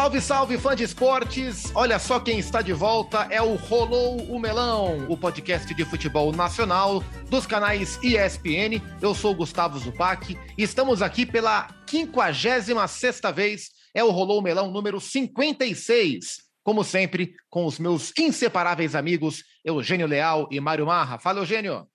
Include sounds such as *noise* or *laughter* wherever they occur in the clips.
Salve, salve, fã de esportes! Olha só quem está de volta, é o Rolou o Melão, o podcast de futebol nacional dos canais ESPN. Eu sou Gustavo Zupac e estamos aqui pela 56 vez, é o Rolou o Melão número 56. Como sempre, com os meus inseparáveis amigos Eugênio Leal e Mário Marra. Fala, Eugênio!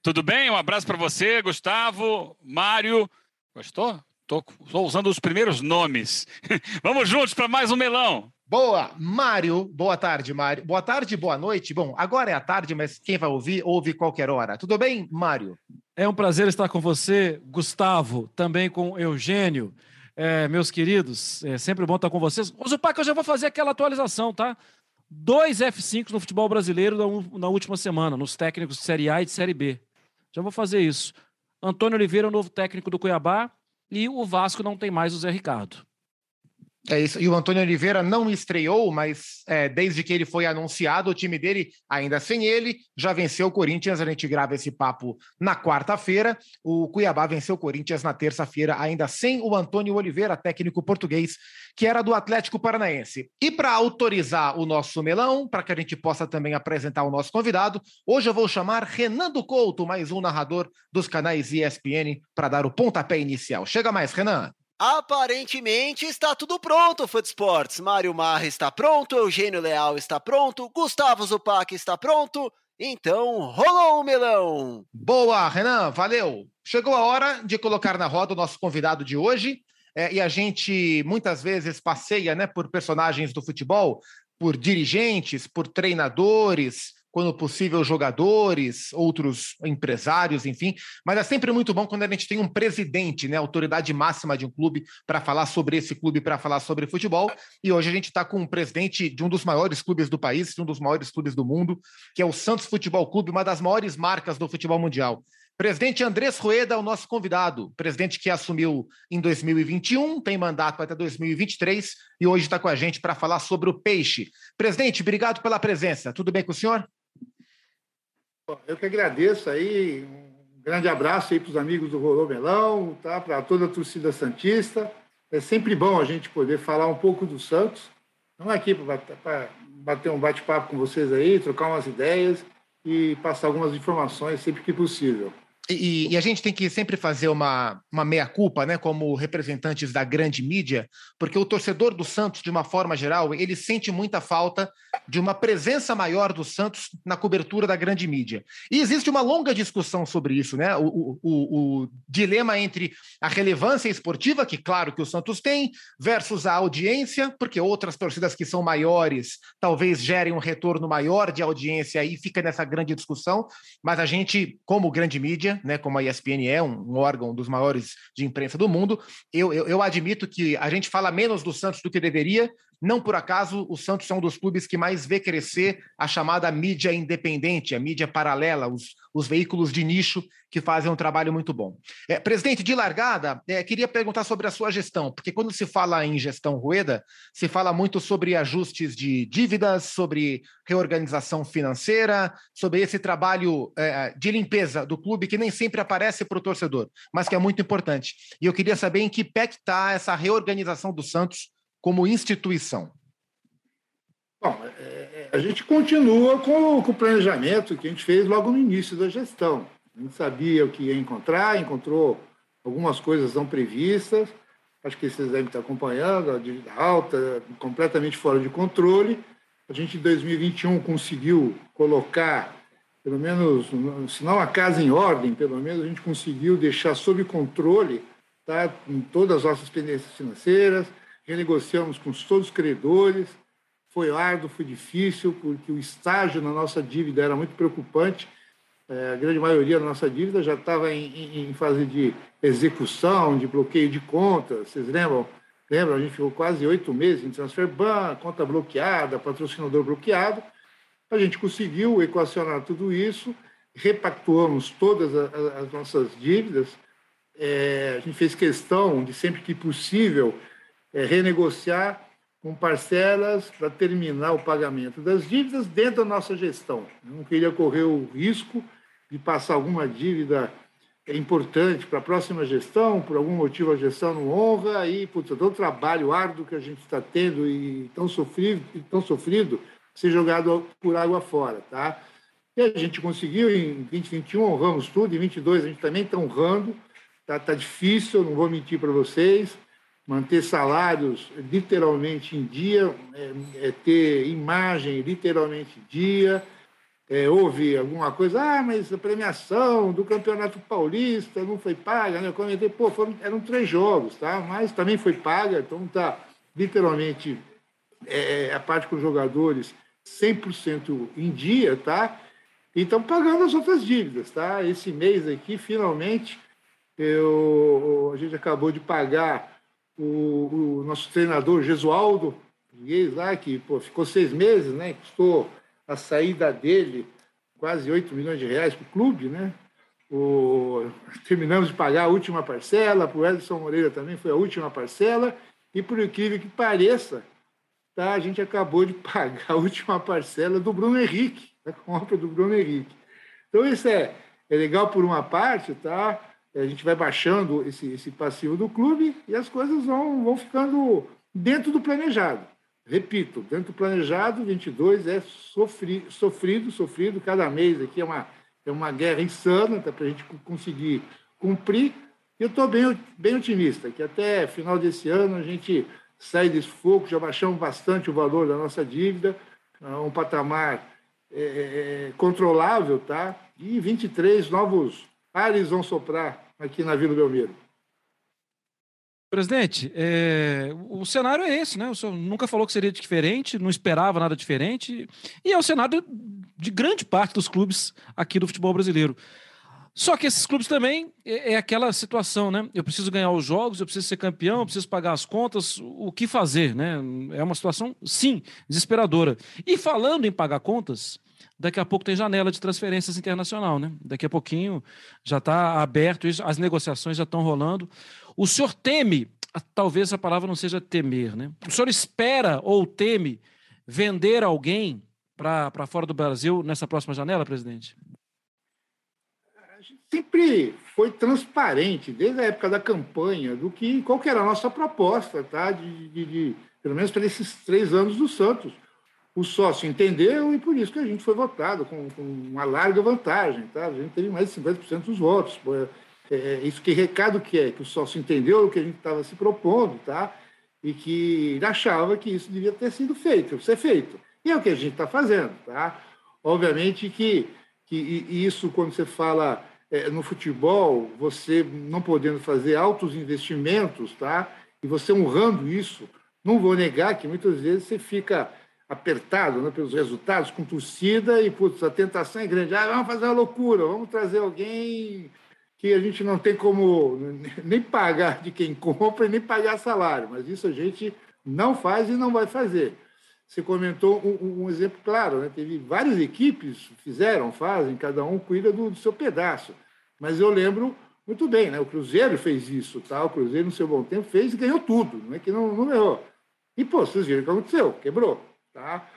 Tudo bem? Um abraço para você, Gustavo, Mário. Gostou? Estou usando os primeiros nomes. *laughs* Vamos juntos para mais um melão. Boa, Mário. Boa tarde, Mário. Boa tarde, boa noite. Bom, agora é a tarde, mas quem vai ouvir, ouve qualquer hora. Tudo bem, Mário? É um prazer estar com você, Gustavo, também com Eugênio. É, meus queridos, é sempre bom estar com vocês. Zupac, eu já vou fazer aquela atualização, tá? Dois F5 no futebol brasileiro na, na última semana, nos técnicos de Série A e de Série B. Já vou fazer isso. Antônio Oliveira, o novo técnico do Cuiabá, e o Vasco não tem mais o Zé Ricardo. É isso. E o Antônio Oliveira não estreou, mas é, desde que ele foi anunciado, o time dele, ainda sem ele, já venceu o Corinthians. A gente grava esse papo na quarta-feira. O Cuiabá venceu o Corinthians na terça-feira, ainda sem o Antônio Oliveira, técnico português, que era do Atlético Paranaense. E para autorizar o nosso melão, para que a gente possa também apresentar o nosso convidado, hoje eu vou chamar Renando Couto, mais um narrador dos canais ESPN, para dar o pontapé inicial. Chega mais, Renan. Aparentemente está tudo pronto, Foot Sports. Mário Marra está pronto, Eugênio Leal está pronto, Gustavo Zupac está pronto. Então, rolou o melão! Boa, Renan, valeu! Chegou a hora de colocar na roda o nosso convidado de hoje. É, e a gente muitas vezes passeia né, por personagens do futebol, por dirigentes, por treinadores, quando possível, jogadores, outros empresários, enfim. Mas é sempre muito bom quando a gente tem um presidente, né, autoridade máxima de um clube, para falar sobre esse clube, para falar sobre futebol. E hoje a gente está com um presidente de um dos maiores clubes do país, de um dos maiores clubes do mundo, que é o Santos Futebol Clube, uma das maiores marcas do futebol mundial. Presidente Andrés Rueda é o nosso convidado, presidente que assumiu em 2021, tem mandato até 2023 e hoje está com a gente para falar sobre o peixe. Presidente, obrigado pela presença. Tudo bem com o senhor? Eu que agradeço aí, um grande abraço aí para os amigos do Rolô Melão, tá? para toda a torcida Santista. É sempre bom a gente poder falar um pouco do Santos. Não aqui para bater um bate-papo com vocês aí, trocar umas ideias e passar algumas informações sempre que possível. E, e, a gente tem que sempre fazer uma, uma meia-culpa, né, como representantes da grande mídia, porque o torcedor do Santos, de uma forma geral, ele sente muita falta de uma presença maior do Santos na cobertura da grande mídia. E existe uma longa discussão sobre isso, né? O, o, o, dilema entre a relevância esportiva, que claro que o Santos tem, versus a audiência, porque outras torcidas que são maiores talvez gerem um retorno maior de audiência e fica nessa grande discussão, mas a gente, como grande mídia, né, como a ESPN é, um, um órgão dos maiores de imprensa do mundo, eu, eu, eu admito que a gente fala menos do Santos do que deveria, não por acaso, o Santos é um dos clubes que mais vê crescer a chamada mídia independente, a mídia paralela, os, os veículos de nicho que fazem um trabalho muito bom. É, presidente, de largada, é, queria perguntar sobre a sua gestão, porque quando se fala em gestão Rueda, se fala muito sobre ajustes de dívidas, sobre reorganização financeira, sobre esse trabalho é, de limpeza do clube que nem sempre aparece para o torcedor, mas que é muito importante. E eu queria saber em que pé está essa reorganização do Santos como instituição? Bom, é, é, a gente continua com, o planejamento que a gente fez logo no início da gestão. A gente sabia o que ia encontrar, encontrou algumas coisas não previstas, acho que vocês devem estar acompanhando, a dívida alta, completamente fora de controle. A gente, em 2021, conseguiu colocar, pelo menos, se não a casa em ordem, pelo menos a gente conseguiu deixar sob controle tá, em todas as nossas pendências financeiras, renegociamos com todos os credores. Foi árduo, foi difícil, porque o estágio na nossa dívida era muito preocupante. É, a grande maioria da nossa dívida já estava em, em, fase de execução, de bloqueio de contas. Vocês lembram? Lembram? A gente ficou quase oito meses em transfer ban, conta bloqueada, patrocinador bloqueado. A gente conseguiu equacionar tudo isso, repactuamos todas as, as nossas dívidas. É, a gente fez questão de, sempre que possível, é, renegociar com parcelas para terminar o pagamento das dívidas dentro da nossa gestão. Eu não queria correr o risco de passar alguma dívida importante para a próxima gestão, por algum motivo a gestão não honra, aí, putz, todo o trabalho árduo que a gente está tendo e tão sofrido, e tão sofrido ser jogado por água fora, tá? E a gente conseguiu, em 2021 honramos tudo, em 22 a gente também está honrando, tá, tá difícil, não vou mentir para vocês, manter salários literalmente em dia, é, é ter imagem literalmente em dia, é, houve alguma coisa, ah, mas a premiação do Campeonato Paulista não foi paga, né? Eu comentei, pô, foram, eram três jogos, tá? Mas também foi paga, então tá literalmente é, a parte com os jogadores 100% em dia, tá? E estão pagando as outras dívidas, tá? Esse mês aqui, finalmente, eu, a gente acabou de pagar o, o nosso treinador Gesualdo, lá, que pô, ficou seis meses, né? Custou a saída dele, quase 8 milhões de reais para o clube, né? O, terminamos de pagar a última parcela, para o Edson Moreira também foi a última parcela, e por incrível que pareça, tá, a gente acabou de *laughs* pagar a última parcela do Bruno Henrique, da compra do Bruno Henrique. Então, isso é, é legal por uma parte, tá? A gente vai baixando esse, esse passivo do clube e as coisas vão, vão ficando dentro do planejado. Repito, dentro do planejado, 22 é sofri, sofrido, sofrido. Cada mês aqui é uma, é uma guerra insana tá, para a gente conseguir cumprir. Eu estou bem, bem otimista, que até final desse ano a gente sai desse fogo, já baixamos bastante o valor da nossa dívida, a um patamar é, é, é controlável, tá? E 23 novos ares vão soprar aqui na Vila Belmiro. Presidente, é, o cenário é esse, né? O senhor nunca falou que seria diferente, não esperava nada diferente, e é o cenário de grande parte dos clubes aqui do futebol brasileiro. Só que esses clubes também é, é, aquela situação, né? Eu preciso ganhar os jogos, eu preciso ser campeão, eu preciso pagar as contas, o que fazer, né? É uma situação, sim, desesperadora. E falando em pagar contas, daqui a pouco tem janela de transferências internacional, né? Daqui a pouquinho já está aberto, as negociações já estão rolando. O senhor teme, talvez a palavra não seja temer, né? O senhor espera ou teme vender alguém para fora do Brasil nessa próxima janela, presidente? Sempre foi transparente, desde a época da campanha, do que qual que era a nossa proposta, tá? De, de, de pelo menos para esses três anos do Santos. O sócio entendeu e por isso que a gente foi votado com, com uma larga vantagem, tá? A gente teve mais de 50% dos votos. É, é, isso que recado que é? Que o sócio entendeu o que a gente estava se propondo, tá? E que achava que isso devia ter sido feito, ser feito. E é o que a gente está fazendo, tá? Obviamente que, que isso, quando você fala é, no futebol, você não podendo fazer altos investimentos, tá? E você honrando isso, não vou negar que muitas vezes você fica apertado né, pelos resultados, com torcida, e putz, a tentação é grande. Ah, vamos fazer uma loucura, vamos trazer alguém que a gente não tem como *laughs* nem pagar de quem compra nem pagar salário, mas isso a gente não faz e não vai fazer. Você comentou um, um exemplo claro, né? teve várias equipes fizeram, fazem, cada um cuida do, do, seu pedaço. Mas eu lembro muito bem, né? o Cruzeiro fez isso, tá? o Cruzeiro no seu bom tempo fez e ganhou tudo, não é que não, não errou. E, pô, vocês viram o que aconteceu, quebrou. Tá?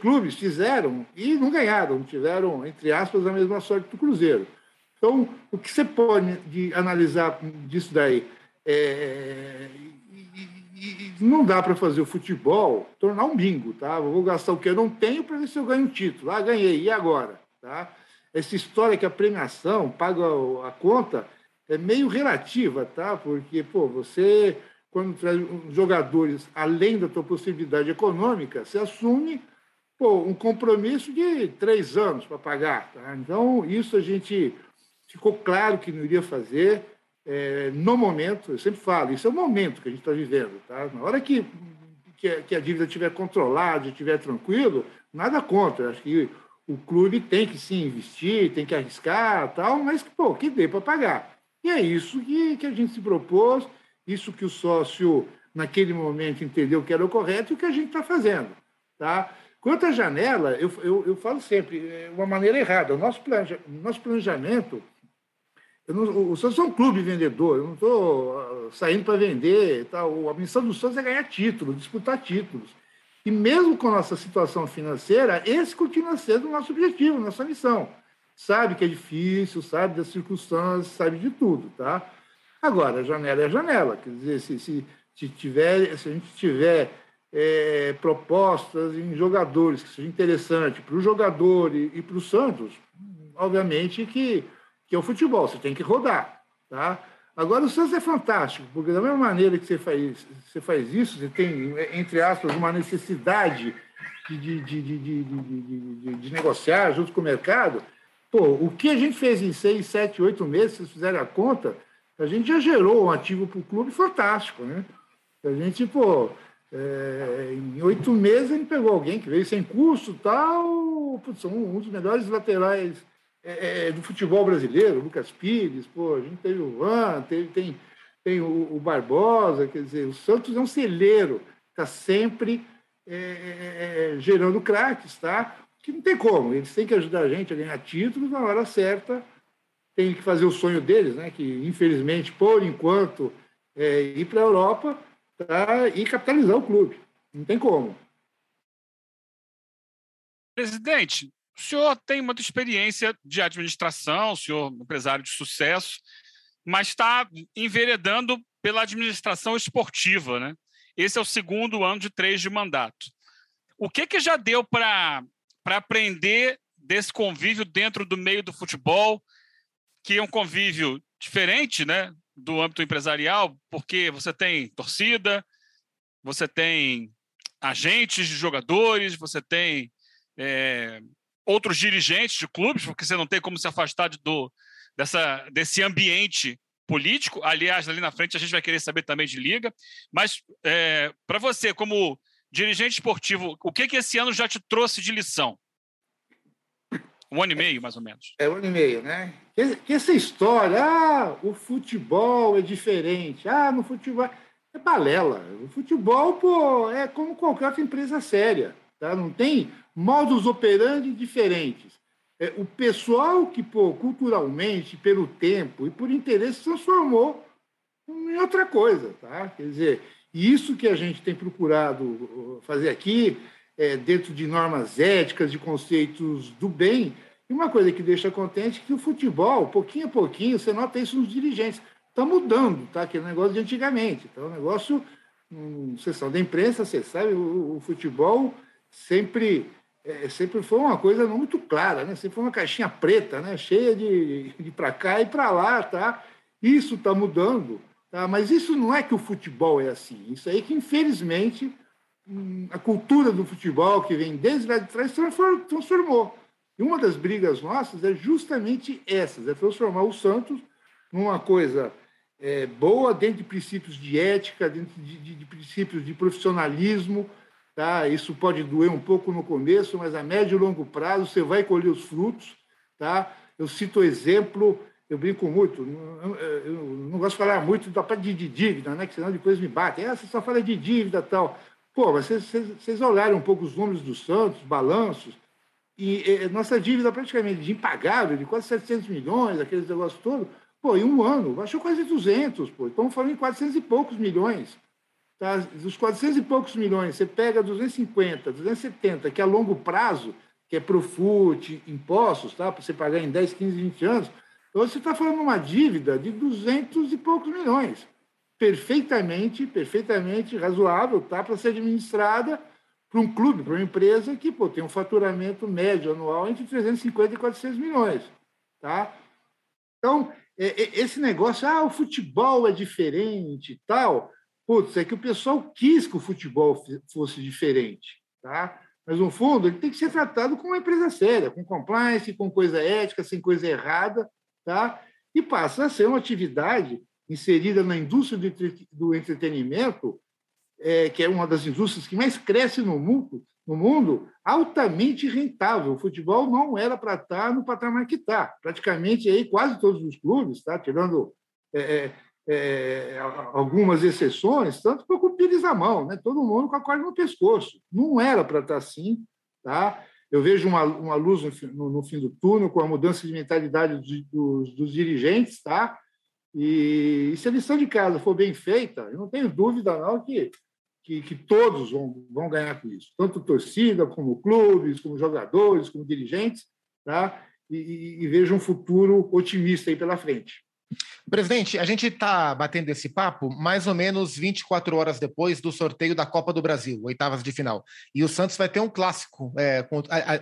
Clubes fizeram e não ganharam, tiveram, entre aspas, a mesma sorte do Cruzeiro. Então, o que você pode de analisar disso daí? É, e, e não dá para fazer o futebol tornar um bingo, tá? Vou gastar o que eu não tenho para ver se eu ganho um título. Ah, ganhei, e agora? Tá? Essa história que a premiação paga a conta é meio relativa, tá? Porque, pô, você, quando traz jogadores além da tua possibilidade econômica, você assume pô, um compromisso de três anos para pagar, tá? Então, isso a gente ficou claro que não iria fazer é, no momento, eu sempre falo, isso é o momento que a gente está vivendo. Tá? Na hora que, que, que a dívida estiver controlada, estiver tranquilo, nada contra. Acho que o clube tem que sim investir, tem que arriscar, tal, mas pô, que dê para pagar. E é isso que, que a gente se propôs, isso que o sócio, naquele momento, entendeu que era o correto e o que a gente está fazendo. Tá? Quanto à janela, eu, eu, eu falo sempre, é uma maneira errada. O nosso, planeja, nosso planejamento não, o Santos é um clube vendedor, eu não estou ah, saindo para vender. Tal. A missão do Santos é ganhar títulos, disputar títulos. E mesmo com a nossa situação financeira, esse continua sendo o nosso objetivo, nossa missão. sabe que é difícil, sabe das circunstâncias, sabe de tudo, tá? Agora, janela é janela, quer dizer, se, se, se, tiver, se a gente tiver é, propostas em jogadores que sejam interessantes para o jogador e, e para o Santos, obviamente que, que é o futebol, você tem que rodar, tá? Agora, o Santos é fantástico, porque da mesma maneira que você faz, você faz isso, você tem, entre aspas, uma necessidade de, de, de, de, de, de negociar junto com o mercado. Pô, o que a gente fez em seis, sete, oito meses, se vocês fizerem a conta, a gente já gerou um ativo para o clube fantástico, né? A gente, pô, é, em oito meses gente pegou alguém que veio sem custo tal, putz, um, um dos melhores laterais é, é, do futebol brasileiro, Lucas Pires, pô, a gente teve o Van, teve, tem, tem o, o, Barbosa, quer dizer, o Santos é um celeiro, está sempre é, é, é, gerando craques, tá? Que não tem como, eles têm que ajudar a gente a ganhar títulos na hora certa, tem que fazer o sonho deles, né? Que infelizmente, por enquanto, é ir para a Europa tá? e capitalizar o clube. Não tem como. Presidente, o senhor tem muita experiência de administração, o senhor é empresário de sucesso, mas está enveredando pela administração esportiva, né? Esse é o segundo ano de três de mandato. O que, que já deu para aprender desse convívio dentro do meio do futebol, que é um convívio diferente, né, do âmbito empresarial, porque você tem torcida, você tem agentes de jogadores, você tem é, outros dirigentes de clubes, porque você não tem como se afastar de, do, dessa, desse ambiente político. Aliás, ali na frente a gente vai querer saber também de liga. Mas é, para você, como dirigente esportivo, o que, que esse ano já te trouxe de lição? Um ano e meio, mais ou menos. É um ano e meio, né? Que, essa história, ah, o futebol é diferente, ah, no futebol. É balela. O futebol, pô, é como qualquer outra empresa séria. Tá? Não tem modos operandi diferentes. É, o pessoal que, pô, culturalmente, pelo tempo e por interesse, se transformou em outra coisa. Tá? Quer dizer, isso que a gente tem procurado uh, fazer aqui, é, dentro de normas éticas, de conceitos do bem, e uma coisa que deixa contente é que o futebol, pouquinho a pouquinho, você nota isso nos dirigentes, está mudando, tá? aquele negócio de antigamente. Então, o negócio, um, sessão da imprensa, você sabe, o, o futebol sempre é, sempre foi uma coisa não muito clara, né? Sempre foi uma caixinha preta, né? Cheia de, de para cá e para lá, tá? Isso está mudando, tá? Mas isso não é que o futebol é assim. Isso aí que infelizmente a cultura do futebol que vem desde lá de trás transformou. E uma das brigas nossas é justamente essas, é transformar o Santos numa coisa é, boa dentro de princípios de ética, dentro de, de, de princípios de profissionalismo, Tá? Isso pode doer um pouco no começo, mas a médio e longo prazo você vai colher os frutos. Tá? Eu cito o exemplo, eu brinco muito, eu não gosto de falar muito da parte de dívida, né? que senão depois me batem. Ah, você só fala de dívida tal. Pô, vocês, vocês olharam um pouco os números do Santos, balanços, e, e nossa dívida praticamente de impagável, de quase 700 milhões, aqueles negócios todos, pô, em um ano, baixou quase 200, pô. Estamos falando em 400 e poucos milhões. Tá? Dos 400 e poucos milhões, você pega 250, 270, que é a longo prazo, que é pro FUT, impostos, tá? para você pagar em 10, 15, 20 anos, então você está falando uma dívida de 200 e poucos milhões. Perfeitamente, perfeitamente razoável tá? para ser administrada para um clube, para uma empresa que pô, tem um faturamento médio anual entre 350 e 400 milhões. Tá? Então, é, é, esse negócio, ah, o futebol é diferente e tal, Putz, é que o pessoal quis que o futebol fosse diferente, tá? Mas, no fundo, ele tem que ser tratado como uma empresa séria, com compliance, com coisa ética, sem coisa errada, tá? E passa a ser uma atividade inserida na indústria do entretenimento, é, que é uma das indústrias que mais cresce no mundo, no mundo, altamente rentável. O futebol não era para estar no patamar que está. Praticamente aí quase todos os clubes, tá? tirando é, é é, algumas exceções, tanto que com o Pires na mão, né? todo mundo com a corda no pescoço. Não era para estar assim. Tá? Eu vejo uma, uma luz no, no, no, fim do túnel com a mudança de mentalidade dos, dos, dos dirigentes. Tá? E, e, se a lição de casa for bem feita, eu não tenho dúvida não que, que, que todos vão, vão ganhar com isso, tanto torcida, como clubes, como jogadores, como dirigentes. Tá? e, e vejo um futuro otimista aí pela frente. Presidente, a gente está batendo esse papo mais ou menos 24 horas depois do sorteio da Copa do Brasil, oitavas de final. E o Santos vai ter um clássico é,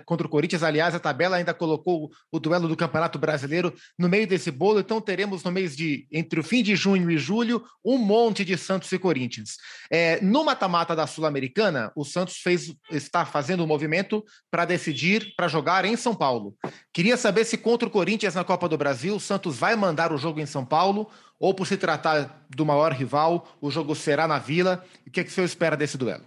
contra, o Corinthians. Aliás, a tabela ainda colocou o duelo do Campeonato Brasileiro no meio desse bolo. Então teremos no mês de entre o fim de junho e julho um monte de Santos e Corinthians. É, no mata-mata da Sul-Americana, o Santos fez, está fazendo um movimento para decidir para jogar em São Paulo. Queria saber se contra o Corinthians na Copa do Brasil, o Santos vai mandar o jogo em São Paulo ou por se tratar do maior rival, o jogo será na Vila? O que, é que o senhor espera desse duelo?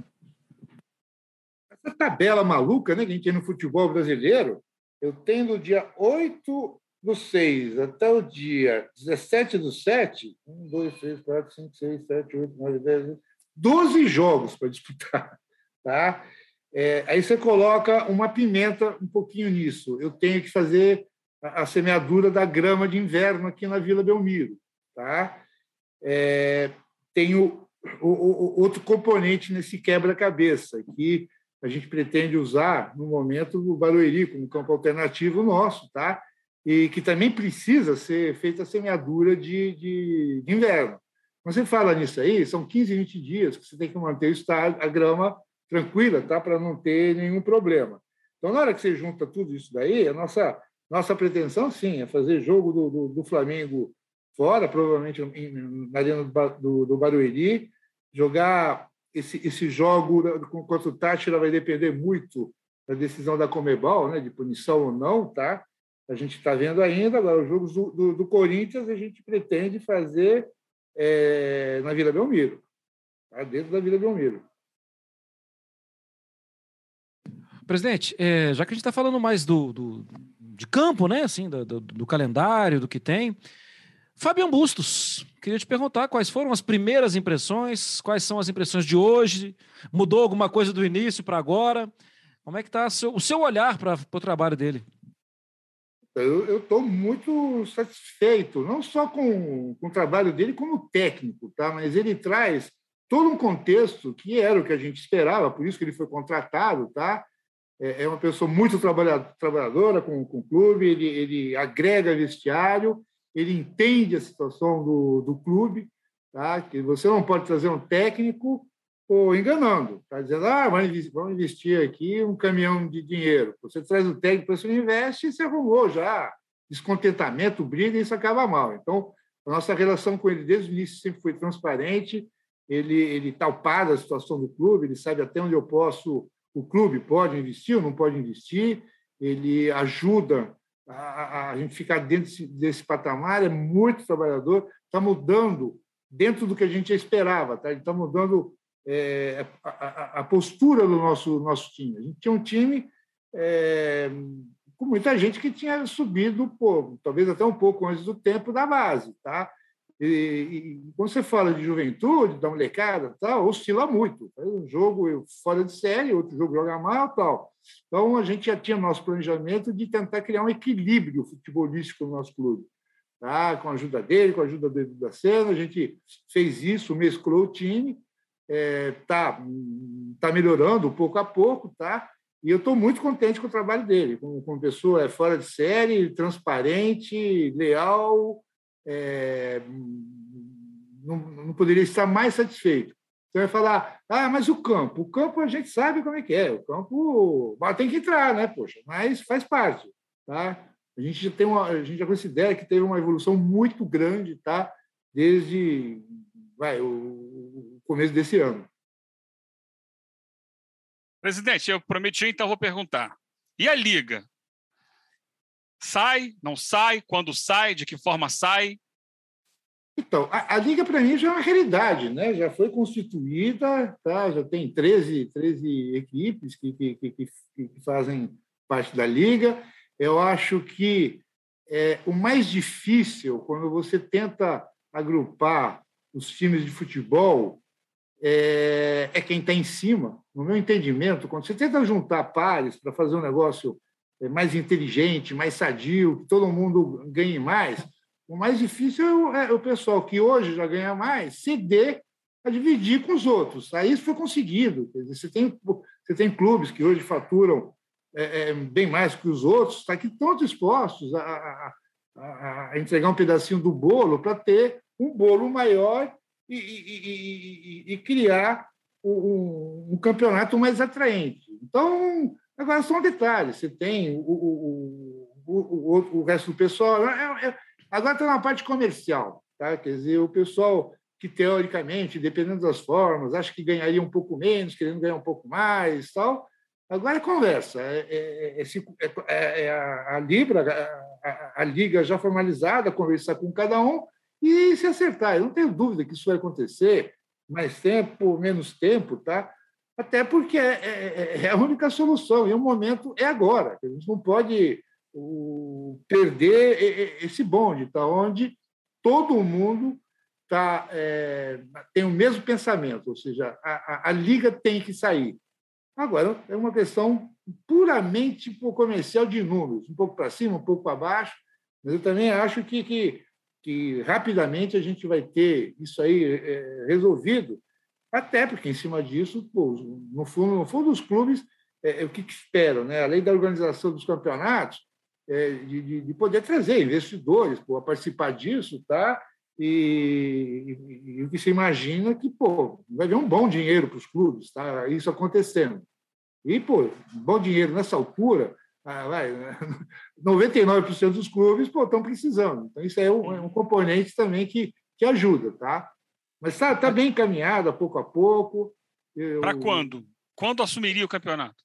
Essa tabela maluca né, que a gente tem no futebol brasileiro, eu tenho do dia 8 do 6 até o dia 17 do 7, 1, 2, 3, 4, 5, 6, 7, 8, 9, 10, 12 jogos para disputar. *laughs* Tá? É, aí você coloca uma pimenta um pouquinho nisso. Eu tenho que fazer a semeadura da grama de inverno aqui na Vila Belmiro. Tá? É, tem o, o, o, outro componente nesse quebra-cabeça, que a gente pretende usar, no momento, o Barueri como campo alternativo nosso, tá? e que também precisa ser feita a semeadura de, de, de inverno. Você fala nisso aí, são 15, 20 dias que você tem que manter a grama tranquila, tá? para não ter nenhum problema. Então, na hora que você junta tudo isso daí, a nossa nossa pretensão, sim, é fazer jogo do, do, do Flamengo fora, provavelmente na Arena do, do, Barueri, jogar esse, esse jogo contra o Táchira vai depender muito da decisão da Comebol, né, de punição ou não, tá? A gente está vendo ainda. Agora, os jogos do, do, do, Corinthians a gente pretende fazer é, na Vila Belmiro, tá? dentro da Vila Belmiro. Presidente, é, já que a gente está falando mais do, do, de campo, né? Assim, do, do, do calendário, do que tem. Fabian Bustos, queria te perguntar quais foram as primeiras impressões, quais são as impressões de hoje, mudou alguma coisa do início para agora? Como é que está o seu olhar para o trabalho dele? Eu estou muito satisfeito, não só com, com o trabalho dele como técnico, tá? mas ele traz todo um contexto que era o que a gente esperava, por isso que ele foi contratado, tá? É, é uma pessoa muito trabalhadora com, com o clube, ele, ele agrega vestiário, ele entende a situação do, do clube, tá? que você não pode trazer um técnico ou enganando, está dizendo, ah, vamos investir aqui um caminhão de dinheiro. Você traz o técnico, você investe e você arrumou já. Descontentamento, briga, isso acaba mal. Então, a nossa relação com ele desde o início sempre foi transparente, ele, ele talpada a situação do clube, ele sabe até onde eu posso o clube pode investir ou não pode investir, ele ajuda a, a gente ficar dentro desse, desse, patamar, é muito trabalhador, está mudando dentro do que a gente esperava, tá? ele está mudando é, a, a, a, postura do nosso, nosso time. A gente tinha um time é, com muita gente que tinha subido, pô, talvez até um pouco antes do tempo da base. Tá? E, e, quando você fala de juventude, da molecada, tal, oscila muito. Um jogo fora de série, outro jogo joga mal, tal. Então a gente já tinha nosso planejamento de tentar criar um equilíbrio futebolístico no nosso clube, tá? Com a ajuda dele, com a ajuda Edu da Sena, a gente fez isso, mesclou o time, é, tá, tá melhorando pouco a pouco, tá? E eu estou muito contente com o trabalho dele, como, como pessoa é fora de série, transparente, leal é, não, não, poderia estar mais satisfeito. Você vai falar, ah, mas o campo? O campo a gente sabe como é que é. O campo tem que entrar, né? Poxa, mas faz parte. Tá? A gente já tem uma, a gente já considera que teve uma evolução muito grande, tá? Desde vai, o, o começo desse ano. Presidente, eu prometi, então vou perguntar. E a Liga? Sai, não sai? Quando sai? De que forma sai? Então, a, a Liga, para mim, já é uma realidade, né? já foi constituída, tá? já tem 13, 13 equipes que, que, que, que fazem parte da Liga. Eu acho que é, o mais difícil, quando você tenta agrupar os times de futebol, é, é quem está em cima. No meu entendimento, quando você tenta juntar pares para fazer um negócio mais inteligente, mais sadio, que todo mundo ganhe mais. O mais difícil é o, é pessoal que hoje já ganha mais ceder a dividir com os outros. Aí isso foi conseguido. Dizer, você, tem, você tem clubes que hoje faturam é, é, bem mais que os outros, tá, que estão dispostos a, a, a, a entregar um pedacinho do bolo para ter um bolo maior e, e, e, e criar um, um, campeonato mais atraente. Então, agora são detalhes. Você tem o, o, o, o resto do pessoal. É, é, agora está na parte comercial. Tá? Quer dizer, o pessoal que, teoricamente, dependendo das formas, acha que ganharia um pouco menos, querendo ganhar um pouco mais tal. Agora é conversa. É, é, é, é a, Libra, a, Liga já formalizada, conversar com cada um e se acertar. Eu não tenho dúvida que isso vai acontecer, mais tempo, menos tempo, tá? Até porque é, é, é a única solução, e o momento é agora. A gente não pode o, perder esse bonde, tá? onde todo mundo tá, é, tem o mesmo pensamento, ou seja, a, a, a liga tem que sair. Agora, é uma questão puramente comercial de números, um pouco para cima, um pouco para baixo, mas eu também acho que, que que rapidamente a gente vai ter isso aí é, resolvido, até porque, em cima disso, pô, no, fundo, no fundo, os clubes, é, é o que, que, esperam? Né? Além da organização dos campeonatos, é, de, de, poder trazer investidores pô, a participar disso, tá? E, e, o que se imagina que pô, vai vir um bom dinheiro para os clubes, tá? isso acontecendo. E, pô, bom dinheiro nessa altura, ah, vai, *laughs* 99% dos clubes estão precisando. Então, isso é um, é um, componente também que, que ajuda, tá? Mas está tá bem encaminhado, pouco a pouco. Para quando? Quando assumiria o campeonato?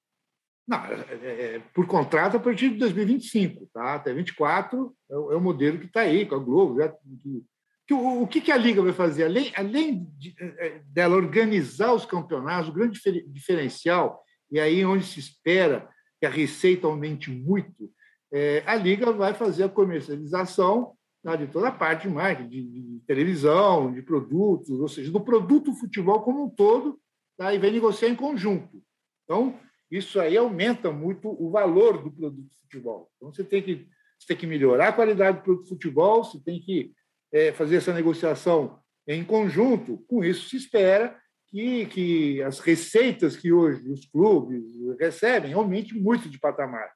Não, é, é, é por contrato a partir de 2025, tá? Até 24 é o, é o modelo que está aí, com a Globo. Já, que, que, o, o que, que a Liga vai fazer? Além, além de, é, dela organizar os campeonatos, o grande diferencial, e aí onde se espera que a receita aumente muito, é, a Liga vai fazer a comercialização tá, de toda a parte de marketing, de, de, televisão, de produtos, ou seja, do produto futebol como um todo, tá, e vem negociar em conjunto. Então, isso aí aumenta muito o valor do produto futebol. Então, você tem que, você tem que melhorar a qualidade do produto futebol, você tem que é, fazer essa negociação em conjunto. Com isso, se espera que, que as receitas que hoje os clubes recebem aumente muito de patamar.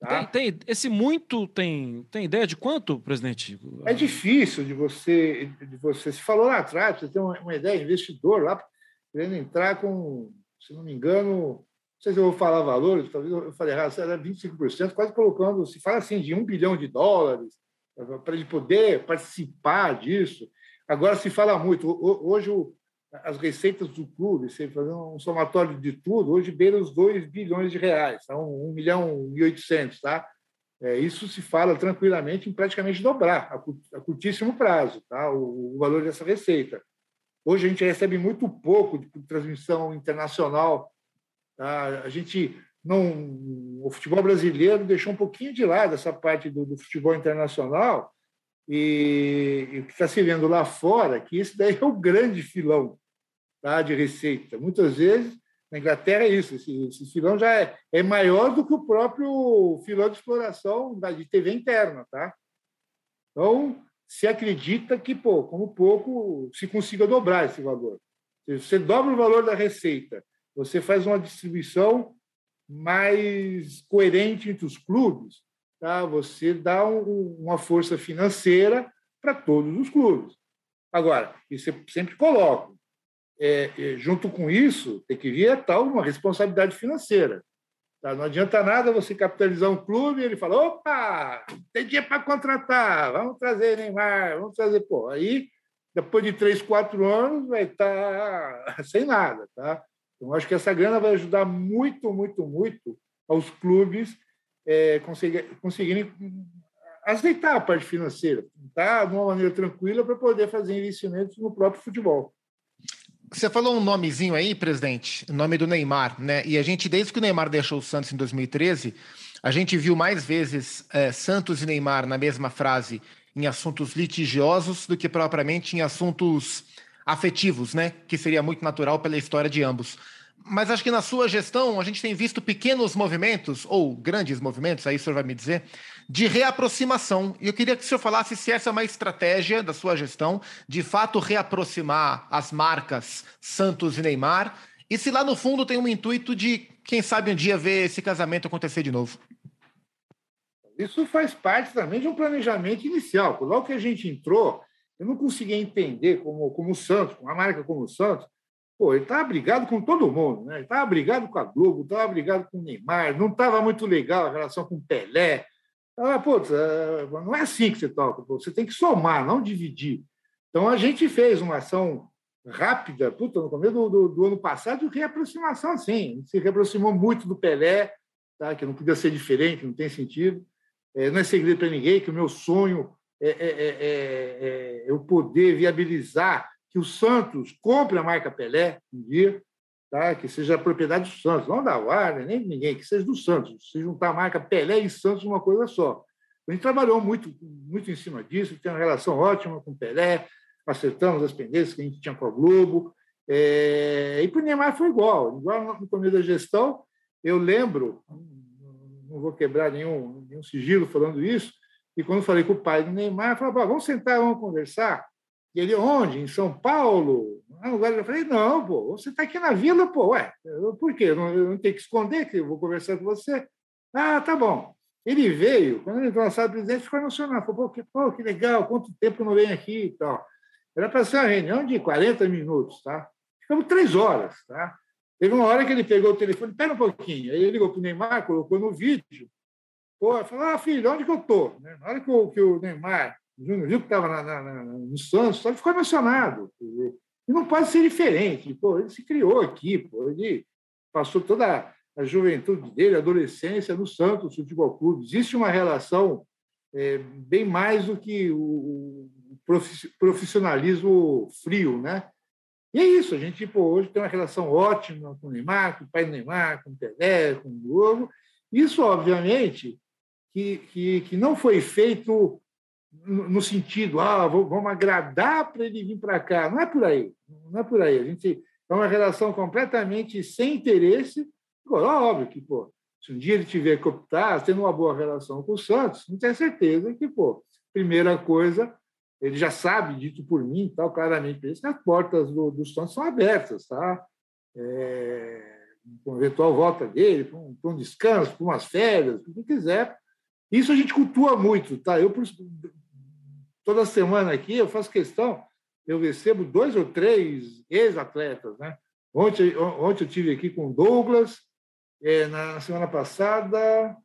Tá? Tem, tem, esse muito tem, tem ideia de quanto, presidente? É difícil de você, de você. Se falou lá atrás, você tem uma, uma ideia, investidor lá querendo entrar com, se não me engano, não sei se eu vou falar valores, talvez eu falei errado, era 25%, quase colocando, se fala assim, de um bilhão de dólares, para ele poder participar disso. Agora se fala muito. Hoje o, as receitas do clube, você fazer um somatório de tudo, hoje beira os 2 bilhões de reais, tá? 1 milhão e 800, tá? É, isso se fala tranquilamente em praticamente dobrar a, curtíssimo prazo, tá? O, o, valor dessa receita. Hoje a gente recebe muito pouco de transmissão internacional. Tá? A gente não, o futebol brasileiro deixou um pouquinho de lado essa parte do, do futebol internacional e, o que está se vendo lá fora, que isso daí é o grande filão tá, de receita. Muitas vezes, na Inglaterra é isso, esse, esse filão já é, é, maior do que o próprio filão de exploração da, de TV interna. Tá? Então, se acredita que, pô, como pouco, se consiga dobrar esse valor. Se você dobra o valor da receita, você faz uma distribuição mais coerente entre os clubes, tá? você dá um, uma força financeira para todos os clubes. Agora, isso eu sempre coloco, é, é, junto com isso, tem que vir tal uma responsabilidade financeira. Tá? Não adianta nada você capitalizar um clube e ele fala: opa, tem dinheiro para contratar, vamos trazer Neymar, vamos trazer. Pô, aí, depois de três, quatro anos, vai estar tá *laughs* sem nada. Tá? Então, acho que essa grana vai ajudar muito, muito, muito aos clubes é, conseguirem aceitar a parte financeira, tá? de uma maneira tranquila para poder fazer investimentos no próprio futebol. Você falou um nomezinho aí, presidente, o nome do Neymar, né? E a gente, desde que o Neymar deixou o Santos em 2013, a gente viu mais vezes é, Santos e Neymar na mesma frase em assuntos litigiosos do que propriamente em assuntos afetivos, né? Que seria muito natural pela história de ambos mas acho que na sua gestão a gente tem visto pequenos movimentos, ou grandes movimentos, aí o senhor vai me dizer, de reaproximação. E eu queria que o senhor falasse se essa é uma estratégia da sua gestão, de fato reaproximar as marcas Santos e Neymar, E se lá no fundo tem um intuito de, quem sabe, um dia ver esse casamento acontecer de novo? Isso faz parte também de um planejamento inicial. Logo que a gente entrou, eu não conseguia entender como, como o Santos, uma marca como o Santos, pô, ele estava brigado com todo mundo, né? Ele estava brigado com a Globo, estava brigado com o Neymar, não estava muito legal a relação com o Pelé. Ah, putz, não é assim que você toca, você tem que somar, não dividir. Então a gente fez uma ação rápida, puta, no começo do, do, do ano passado, de reaproximação, sim. A gente se reaproximou muito do Pelé, tá? que não podia ser diferente, não tem sentido. É, não é segredo para ninguém que o meu sonho é, é, é, é, é eu poder viabilizar que o Santos compre a marca Pelé um dia, tá? que seja a propriedade do Santos, não da Warner, nem ninguém, que seja do Santos, se juntar a marca Pelé e Santos uma coisa só. A gente trabalhou muito, muito em cima disso, tem uma relação ótima com o Pelé, acertamos as pendências que a gente tinha com a Globo, é... e para o Neymar foi igual, igual no começo da gestão, eu lembro, não vou quebrar nenhum, nenhum sigilo falando isso, e quando falei com o pai do Neymar, falou, vamos sentar, vamos conversar. E ele, onde? Em São Paulo? Agora eu falei, não, pô, você está aqui na vila, pô, ué, por quê? Eu não, eu não tenho que esconder que eu vou conversar com você? Ah, tá bom. Ele veio, quando ele entrou na sala presidente, ficou emocionado. Falou, pô que, pô, que legal, quanto tempo não venho aqui e tal. Era para ser uma reunião de 40 minutos, tá? Ficamos três horas, tá? Teve uma hora que ele pegou o telefone, espera um pouquinho. Aí ele ligou para o Neymar, colocou no vídeo. Pô, falou, ah, filho, onde que eu estou? Na hora que o, que o Neymar Júnior que estava no Santos, ele ficou emocionado. E não pode ser diferente. Pô, ele se criou aqui, pô, ele passou toda a juventude dele, a adolescência no Santos Futebol Clube. Existe uma relação é, bem mais do que o profissionalismo frio, né? E é isso, a gente tipo, hoje tem uma relação ótima com o Neymar, com o pai do Neymar, com o Pelé, com o Globo. Isso, obviamente, que, que, que não foi feito no sentido, ah, vamos agradar para ele vir para cá. Não é por aí. Não é por aí. A gente é uma relação completamente sem interesse. Pô, óbvio que, pô, se um dia ele tiver que optar, tendo uma boa relação com o Santos, não tem certeza que, pô, primeira coisa, ele já sabe, dito por mim, tal, claramente, que as portas do, do Santos são abertas, tá? É, com eventual volta dele, para um, um, descanso, para umas férias, o que quiser. Isso a gente cultua muito, tá? Eu, toda semana aqui, eu faço questão, eu recebo dois ou três ex-atletas, né? Ontem, ontem eu tive aqui com o Douglas, é, na semana passada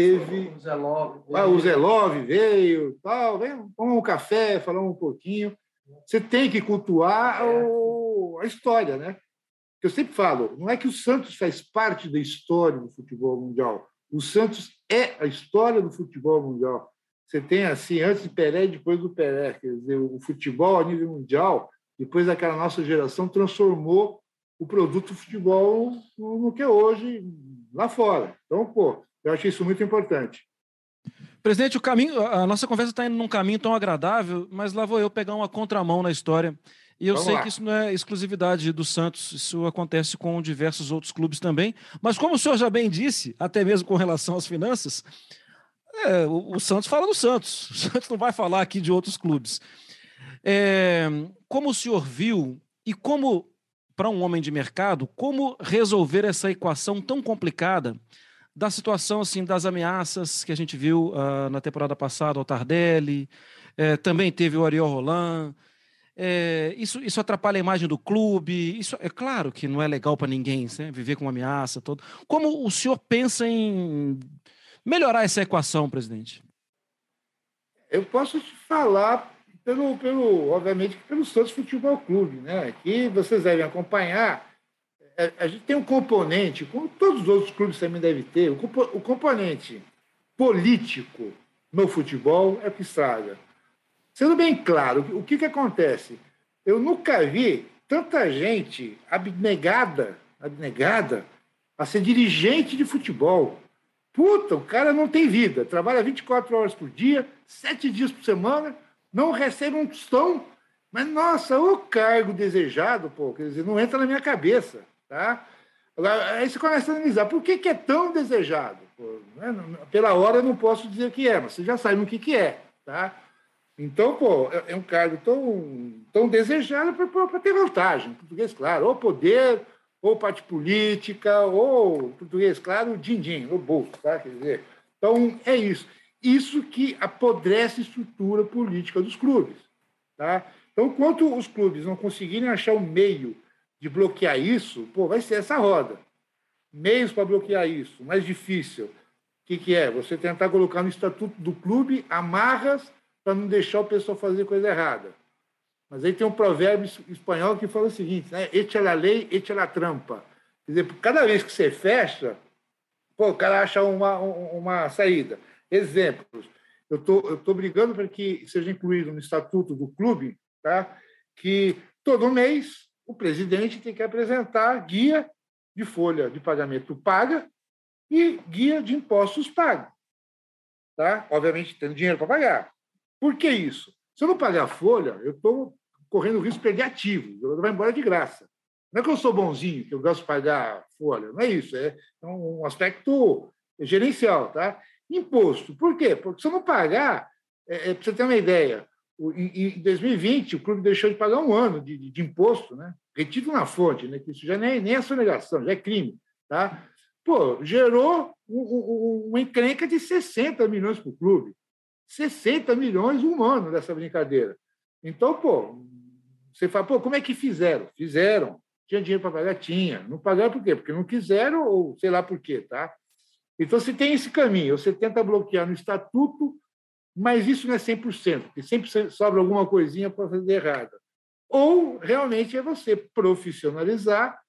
teve. O Zelov. Ah, o Zelov veio, tal, vem, tomar um café, falar um pouquinho. Você tem que cultuar é. o, a história, né? Eu sempre falo, não é que o Santos faz parte da história do futebol mundial. O Santos é a história do futebol mundial. Você tem assim, antes de Pelé e depois do Pelé. Quer dizer, o futebol a nível mundial, depois daquela nossa geração, transformou o produto futebol no que é hoje lá fora. Então, pô, eu acho isso muito importante. Presidente, o caminho, a nossa conversa está indo num caminho tão agradável, mas lá vou eu pegar uma contramão na história. E eu Vamos sei lá. que isso não é exclusividade do Santos, isso acontece com diversos outros clubes também. Mas como o senhor já bem disse, até mesmo com relação às finanças, é, o, o, Santos fala do Santos. *laughs* O Santos não vai falar aqui de outros clubes. É, como o senhor viu e como para um homem de mercado, como resolver essa equação tão complicada da situação assim das ameaças que a gente viu uh, na temporada passada ao Tardelli, é, também teve o Ariel Roland. É, isso, isso atrapalha a imagem do clube. Isso é claro que não é legal para ninguém, né? viver com uma ameaça toda. Como o senhor pensa em melhorar essa equação, presidente? Eu posso te falar pelo, pelo obviamente, pelo Santos Futebol Clube, né? Aqui vocês devem acompanhar é, a gente tem um componente, como todos os outros clubes também devem ter, o, componente político no futebol é o que estraga. Sendo bem claro, o que, que acontece? Eu nunca vi tanta gente abnegada, abnegada a ser dirigente de futebol. Puta, o cara não tem vida, trabalha 24 horas por dia, sete dias por semana, não recebe um tostão, mas nossa, o cargo desejado, pô, quer dizer, não entra na minha cabeça. Tá? Aí você começa a analisar por que, que é tão desejado. Pô, né? Pela hora eu não posso dizer que é, mas você já sabe o que, que é. Tá? Então, pô, é, é um cargo tão, tão desejado para ter vantagem. Português, claro, ou poder, ou parte política, ou português, claro, din-din, o bolso, tá? Quer dizer, então é isso. Isso que apodrece a estrutura política dos clubes, tá? Então, enquanto os clubes não conseguirem achar um meio de bloquear isso, pô, vai ser essa roda. Meios para bloquear isso, mais difícil. O que, que é? Você tentar colocar no estatuto do clube amarras para não deixar o pessoal fazer coisa errada. Mas aí tem um provérbio espanhol que fala o seguinte, né? Echa la lei, echa la trampa. Quer dizer, cada vez que você fecha, pô, o cara acha uma, uma saída. Exemplos. Eu tô, estou tô brigando para que seja incluído no estatuto do clube tá? que todo mês o presidente tem que apresentar guia de folha de pagamento paga e guia de impostos pago. Tá? Obviamente, tendo dinheiro para pagar. Por que isso? Se eu não pagar a folha, eu estou correndo o risco de perder ativo, eu vou embora de graça. Não é que eu sou bonzinho, que eu gosto de pagar folha, não é isso, é um aspecto gerencial. Tá? Imposto, por quê? Porque se eu não pagar, é, é, para você ter uma ideia, em 2020 o clube deixou de pagar um ano de, de, de imposto, né? retido na fonte, né? que isso já nem, nem é sonegação, já é crime. Tá? Pô, gerou um, um, uma encrenca de 60 milhões para o clube. 60 milhões um ano dessa brincadeira. Então, pô, você fala, pô, como é que fizeram? Fizeram. Tinha dinheiro para pagar? Tinha. Não pagaram por quê? Porque não quiseram ou sei lá por quê, tá? Então, se tem esse caminho, você tenta bloquear no estatuto, mas isso não é 100%, porque sempre sobra alguma coisinha para fazer errada. Ou realmente é você profissionalizar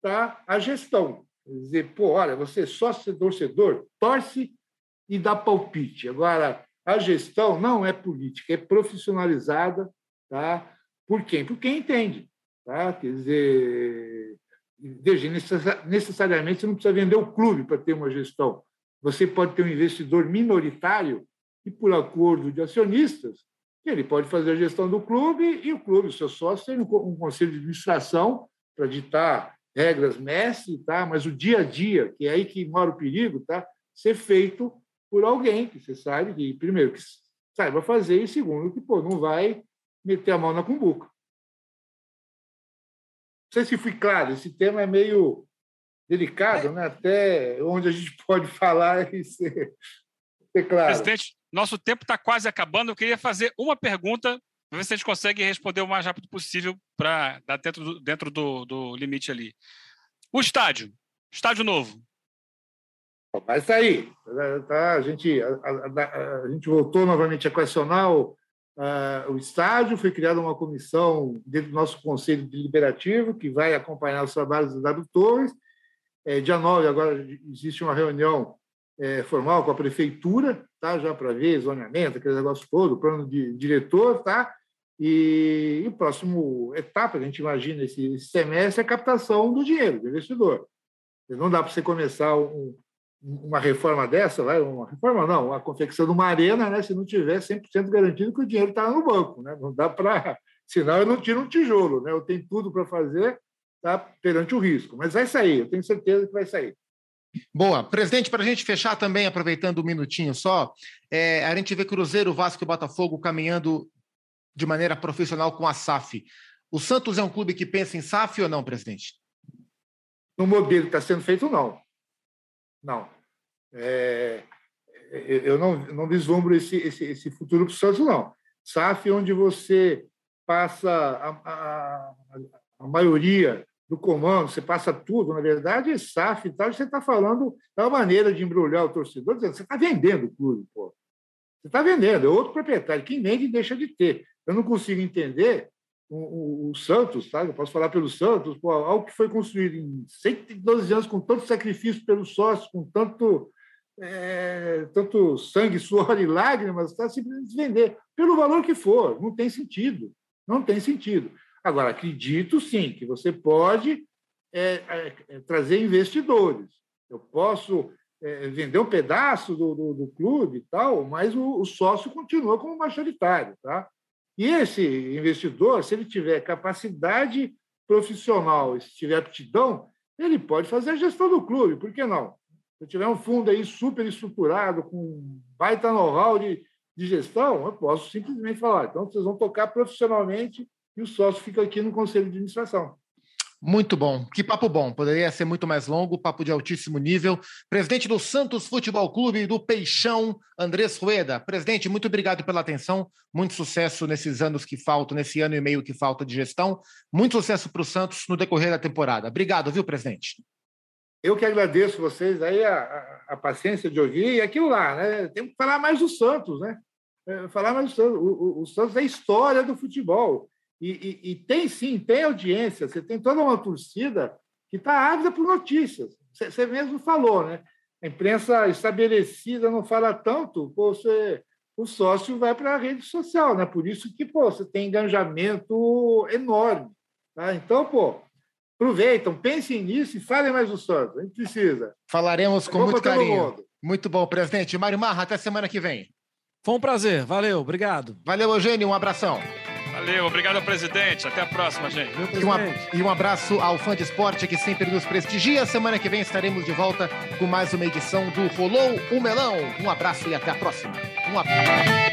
tá, a gestão. Dizer, pô, olha, você é sócio torcedor, torce e dá palpite. Agora, a gestão não é política, é profissionalizada tá? por quem? Por quem entende. Tá? Quer dizer, necessariamente você não precisa vender o clube para ter uma gestão. Você pode ter um investidor minoritário e, por acordo de acionistas, ele pode fazer a gestão do clube e o clube, seu sócio, tem um conselho de administração para ditar regras mestre, tá? mas o dia a dia, que é aí que mora o perigo, tá? ser feito por alguém que você sabe que, primeiro, que saiba fazer, e segundo, que pô, não vai meter a mão na cumbuca. Não sei se fui claro, esse tema é meio delicado, é. né? até onde a gente *laughs* pode falar *laughs* e ser, ser claro. Presidente, nosso tempo está quase acabando. Eu queria fazer uma pergunta, para ver se a gente consegue responder o mais rápido possível para dar dentro, do, dentro do, do limite ali. O estádio, estádio novo, Vai sair. Tá? A, gente, a, a, a, gente voltou novamente a questionar o, o estádio, foi criada uma comissão dentro do nosso Conselho Deliberativo, que vai acompanhar os trabalhos do Dado Torres. É, dia 9, agora, existe uma reunião é, formal com a prefeitura, tá? já para ver zoneamento, aquele negócio todo, plano de diretor, tá? E, o próximo etapa a gente imagina esse, esse semestre é a captação do dinheiro do investidor. Não dá para você começar um, uma reforma dessa, vai, uma reforma não, a confecção de uma arena, né, se não tiver 100% garantido que o dinheiro está no banco, né? Não dá para, *laughs* senão eu não tiro um tijolo, né? Eu tenho tudo para fazer, tá perante o risco, mas vai sair, eu tenho certeza que vai sair. Boa. Presidente, para a gente fechar também, aproveitando um minutinho só, é, a gente vê Cruzeiro, Vasco e Botafogo caminhando de maneira profissional com a SAF. O Santos é um clube que pensa em SAF ou não, presidente? No modelo que está sendo feito, não. Não. É, eu não, não vislumbro esse, esse, esse futuro para o Santos, não. SAF, onde você passa a, a, a, maioria do comando, você passa tudo, na verdade, é SAF e tal, você está falando da maneira de embrulhar o torcedor, dizendo, você está vendendo o clube, pô. Você está vendendo, é outro proprietário. Quem vende deixa de ter. Eu não consigo entender o, o, Santos, tá? eu posso falar pelo Santos, pô, algo que foi construído em 112 anos com tanto sacrifício pelos sócios, com tanto, é, tanto sangue, *laughs* suor e lágrimas, está simplesmente vender, pelo valor que for, não tem sentido, não tem sentido. Agora, acredito sim que você pode é, é, é trazer investidores, eu posso é, vender um pedaço do, do, do, clube e tal, mas o, o sócio continua como majoritário, tá? E esse investidor, se ele tiver capacidade profissional, se tiver aptidão, ele pode fazer a gestão do clube, por que não? Se tiver um fundo aí super estruturado, com baita know-how de, de gestão, eu posso simplesmente falar, então vocês vão tocar profissionalmente e o sócio fica aqui no conselho de administração. Muito bom. Que papo bom. Poderia ser muito mais longo, papo de altíssimo nível. Presidente do Santos Futebol Clube do Peixão, Andrés Rueda. Presidente, muito obrigado pela atenção. Muito sucesso nesses anos que faltam, nesse ano e meio que falta de gestão. Muito sucesso para o Santos no decorrer da temporada. Obrigado, viu, presidente? Eu que agradeço vocês aí a, a, a paciência de ouvir e aquilo lá, né? Temos que falar mais do Santos, né? É, falar mais do Santos. O, o, o Santos é a história do futebol. E, e, e, tem sim, tem audiência, você tem toda uma torcida que está ávida por notícias. Você, você, mesmo falou, né? A imprensa estabelecida não fala tanto, pô, você, o sócio vai para a rede social, né? Por isso que pô, você tem engajamento enorme. Tá? Então, pô, aproveitam, pensem nisso e falem mais do Santos. A gente precisa. Falaremos com muito carinho. Muito bom, presidente. Mário Marra, até semana que vem. Foi um prazer, valeu, obrigado. Valeu, Eugênio, um abração. Valeu, obrigado ao presidente. Até a próxima, gente. E um, e um abraço ao fã de esporte que sempre nos prestigia. Semana que vem estaremos de volta com mais uma edição do Rolou o Melão. Um abraço e até a próxima. Um abraço.